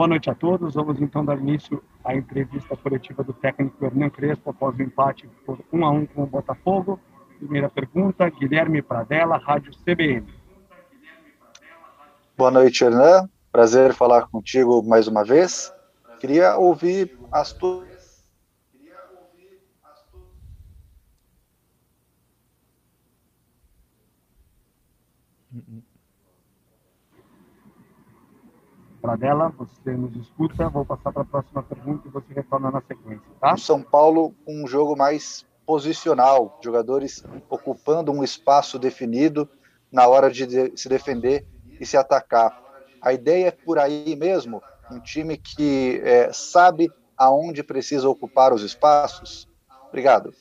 Boa noite a todos. Vamos então dar início à entrevista coletiva do técnico Hernan Crespo após o empate por 1 a 1 com o Botafogo. Primeira pergunta, Guilherme Pradella, Rádio CBN. Boa noite, Hernan. Prazer falar contigo mais uma vez. Queria ouvir as tuas Pradella, você nos escuta. Vou passar para a próxima pergunta e você retorna na sequência, tá? O São Paulo com um jogo mais posicional, jogadores ocupando um espaço definido na hora de se defender e se atacar. A ideia é por aí mesmo, um time que é, sabe aonde precisa ocupar os espaços. Obrigado.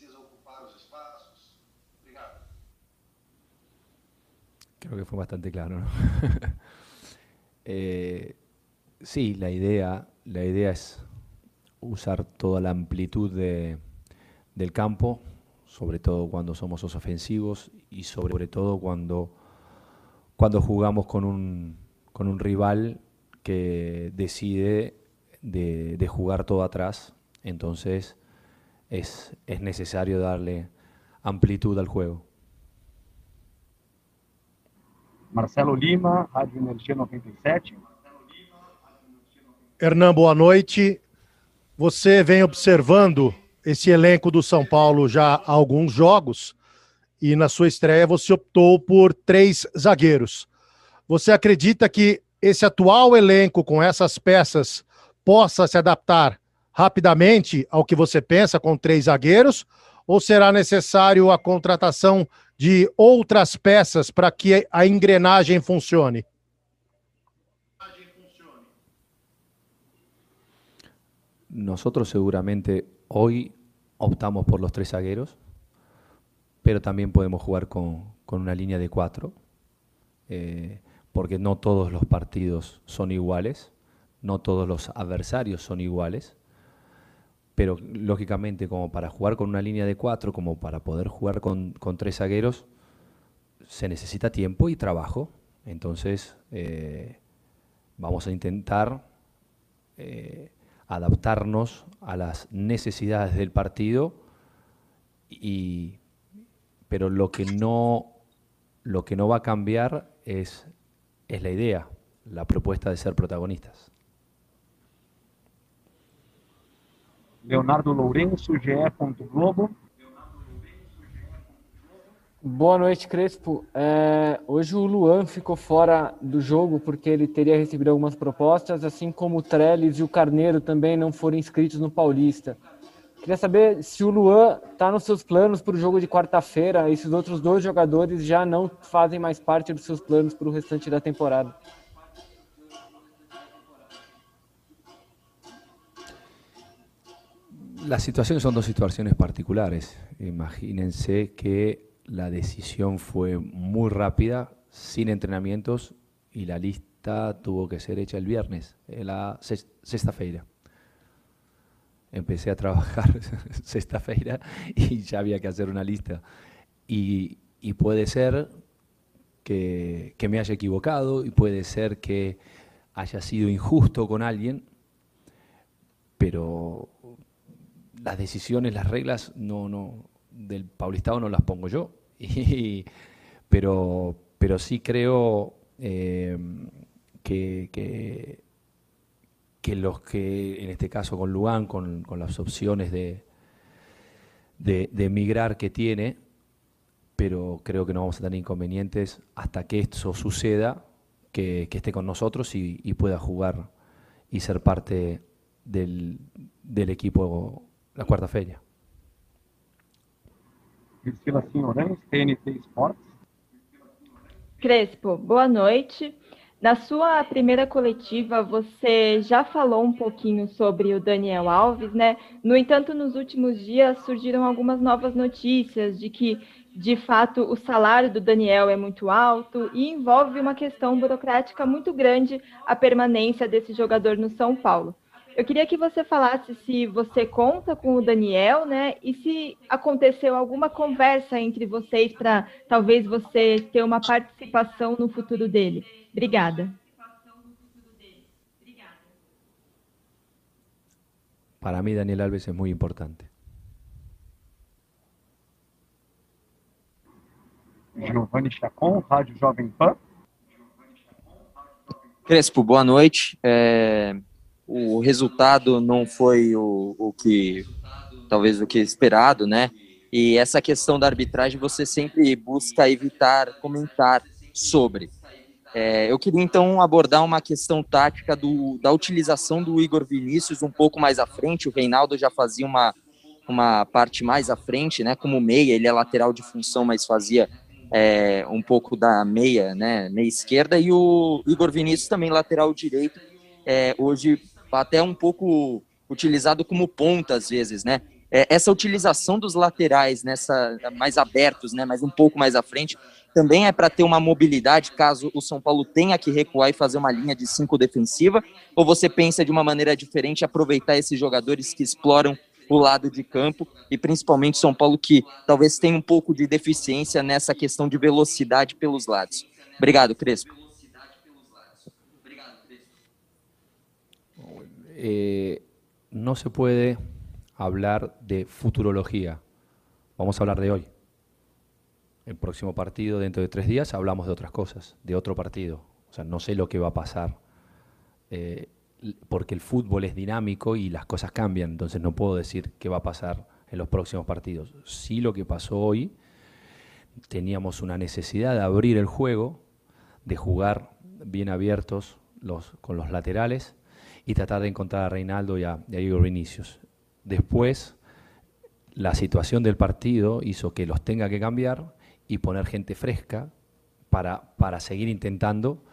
Creo que fue bastante claro. ¿no? eh, sí, la idea, la idea es usar toda la amplitud de, del campo, sobre todo cuando somos ofensivos y sobre todo cuando, cuando jugamos con un, con un rival que decide de, de jugar todo atrás. Entonces es, es necesario darle amplitud al juego. Marcelo Lima, Rádio Energia 97. Hernan, boa noite. Você vem observando esse elenco do São Paulo já há alguns jogos e na sua estreia você optou por três zagueiros. Você acredita que esse atual elenco com essas peças possa se adaptar rapidamente ao que você pensa com três zagueiros? Ou será necessário a contratação de outras peças para que a engrenagem funcione? Nosotros seguramente hoy optamos por los tres zagueros, pero también podemos jugar con, con una línea de cuatro, eh, porque no todos los partidos son iguales, no todos los adversarios son iguales, pero lógicamente como para jugar con una línea de cuatro, como para poder jugar con, con tres zagueros, se necesita tiempo y trabajo. Entonces eh, vamos a intentar eh, adaptarnos a las necesidades del partido, y, pero lo que no, lo que no va a cambiar es, es la idea, la propuesta de ser protagonistas. Leonardo Lourenço, GE. Globo. Boa noite, Crespo. É, hoje o Luan ficou fora do jogo porque ele teria recebido algumas propostas, assim como o Trellis e o Carneiro também não foram inscritos no Paulista. Queria saber se o Luan está nos seus planos para o jogo de quarta-feira e se os outros dois jogadores já não fazem mais parte dos seus planos para o restante da temporada. Las situaciones son dos situaciones particulares. Imagínense que la decisión fue muy rápida, sin entrenamientos, y la lista tuvo que ser hecha el viernes, la sexta-feira. Empecé a trabajar sexta-feira y ya había que hacer una lista. Y, y puede ser que, que, me haya equivocado y puede ser que haya sido injusto con alguien, pero las decisiones, las reglas no, no, del Paulistado no las pongo yo. Y, pero, pero sí creo eh, que, que, que, los que, en este caso con Luan, con, con las opciones de, de, de, emigrar que tiene, pero creo que no vamos a tener inconvenientes hasta que esto suceda, que, esté con nosotros y, y, pueda jugar y ser parte del, del equipo la quarta feira. Priscila Senhorães, TNT Esportes. Crespo, boa noite. Na sua primeira coletiva, você já falou um pouquinho sobre o Daniel Alves, né? No entanto, nos últimos dias surgiram algumas novas notícias de que, de fato, o salário do Daniel é muito alto e envolve uma questão burocrática muito grande a permanência desse jogador no São Paulo. Eu queria que você falasse se você conta com o Daniel, né? E se aconteceu alguma conversa entre vocês para talvez você ter uma participação no futuro dele. Obrigada. para mí Daniel Alves es muy importante. Giovanni Chacon, Rádio Jovem Pan. Crespo, boa noite. É, o resultado não foi o, o que, talvez o que esperado, né? E essa questão da arbitragem você sempre busca evitar comentar sobre. É, eu queria então abordar uma questão tática do, da utilização do Igor Vinícius um pouco mais à frente. O Reinaldo já fazia uma, uma parte mais à frente, né? Como meia, ele é lateral de função, mas fazia é, um pouco da meia, né? Meia esquerda, e o Igor Vinícius também lateral direito, é, hoje até um pouco utilizado como ponta às vezes, né? É, essa utilização dos laterais nessa mais abertos, né, mas um pouco mais à frente, também é para ter uma mobilidade caso o São Paulo tenha que recuar e fazer uma linha de cinco defensiva? Ou você pensa de uma maneira diferente aproveitar esses jogadores que exploram o lado de campo e principalmente São Paulo que talvez tenha um pouco de deficiência nessa questão de velocidade pelos lados? Obrigado, Crespo. No se puede hablar de futurología. Vamos a hablar de hoy. el próximo partido, dentro de tres días, hablamos de otras cosas, de otro partido. O sea, no sé lo que va a pasar, eh, porque el fútbol es dinámico y las cosas cambian, entonces no puedo decir qué va a pasar en los próximos partidos. Sí lo que pasó hoy, teníamos una necesidad de abrir el juego, de jugar bien abiertos los, con los laterales y tratar de encontrar a Reinaldo y a, Igor Vinicius. Después, la situación del partido hizo que los tenga que cambiar y poner gente fresca para, para seguir intentando.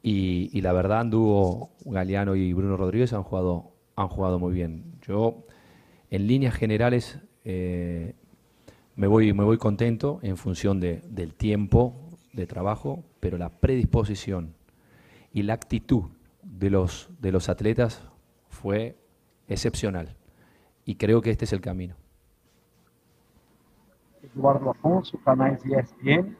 Y, y, la verdad anduvo Galeano y Bruno Rodríguez han jugado, han jugado muy bien. Yo, en líneas generales, eh, me, voy, me voy contento en función de, del tiempo de trabajo, pero la predisposición y la actitud de los, de los atletas fue excepcional. Y creo que este es el camino. Eduardo Afonso, canais ESPN.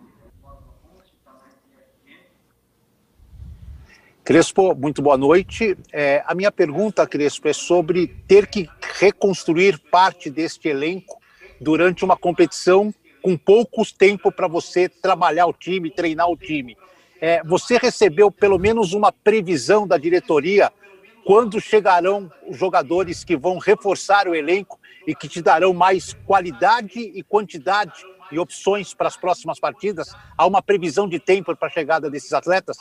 Crespo, muito boa noite. É, a minha pergunta, Crespo, é sobre ter que reconstruir parte deste elenco durante uma competição com poucos tempo para você trabalhar o time, treinar o time. É, você recebeu pelo menos uma previsão da diretoria quando chegarão os jogadores que vão reforçar o elenco e que te darão mais qualidade e quantidade e opções para as próximas partidas? Há uma previsão de tempo para a chegada desses atletas?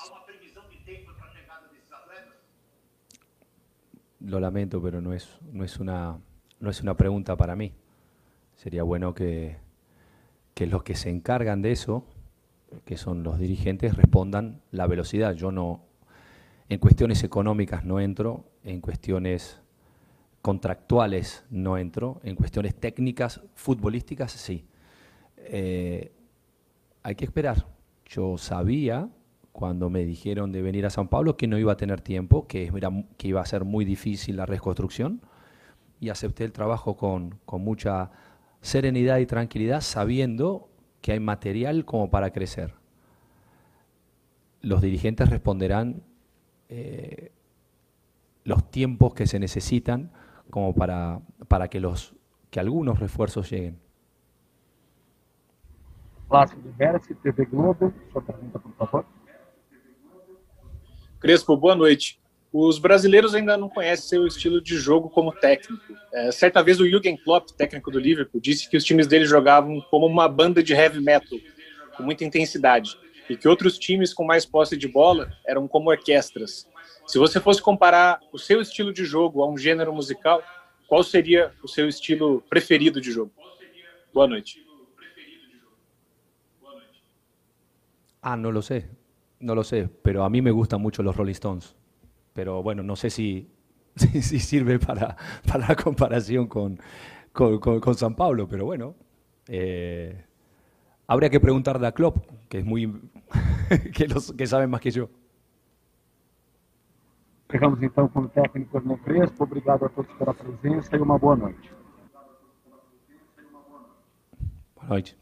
Lo lamento, pero no es, no es, una, no es una pregunta para mí. Sería bueno que, que los que se encargan de eso, que son los dirigentes, respondan la velocidad. Yo no, en cuestiones económicas no entro, en cuestiones contractuales no entro, en cuestiones técnicas, futbolísticas sí. Eh, hay que esperar. Yo sabía cuando me dijeron de venir a San Pablo que no iba a tener tiempo, que, era, que iba a ser muy difícil la reconstrucción y acepté el trabajo con, con mucha serenidad y tranquilidad sabiendo que hay material como para crecer. Los dirigentes responderán eh, los tiempos que se necesitan como para, para que, los, que algunos refuerzos lleguen. Plácido Versi, TV Globo, sua pergunta, por favor. Crespo, boa noite. Os brasileiros ainda não conhecem seu estilo de jogo como técnico. É, certa vez o Jürgen Klopp, técnico do Liverpool, disse que os times dele jogavam como uma banda de heavy metal, com muita intensidade, e que outros times com mais posse de bola eram como orquestras. Se você fosse comparar o seu estilo de jogo a um gênero musical, qual seria o seu estilo preferido de jogo? Boa noite. Ah, no lo sé, no lo sé, pero a mí me gustan mucho los Rolling Stones. Pero bueno, no sé si, si, si sirve para, para, la comparación con, con, con, con San Pablo, pero bueno, eh, habría que preguntarle a Klopp, que es muy que, los, que sabe más que yo. Ficamos então com o técnico Hernan Crespo. Obrigado a todos pela presença e uma boa noite. Boa noite.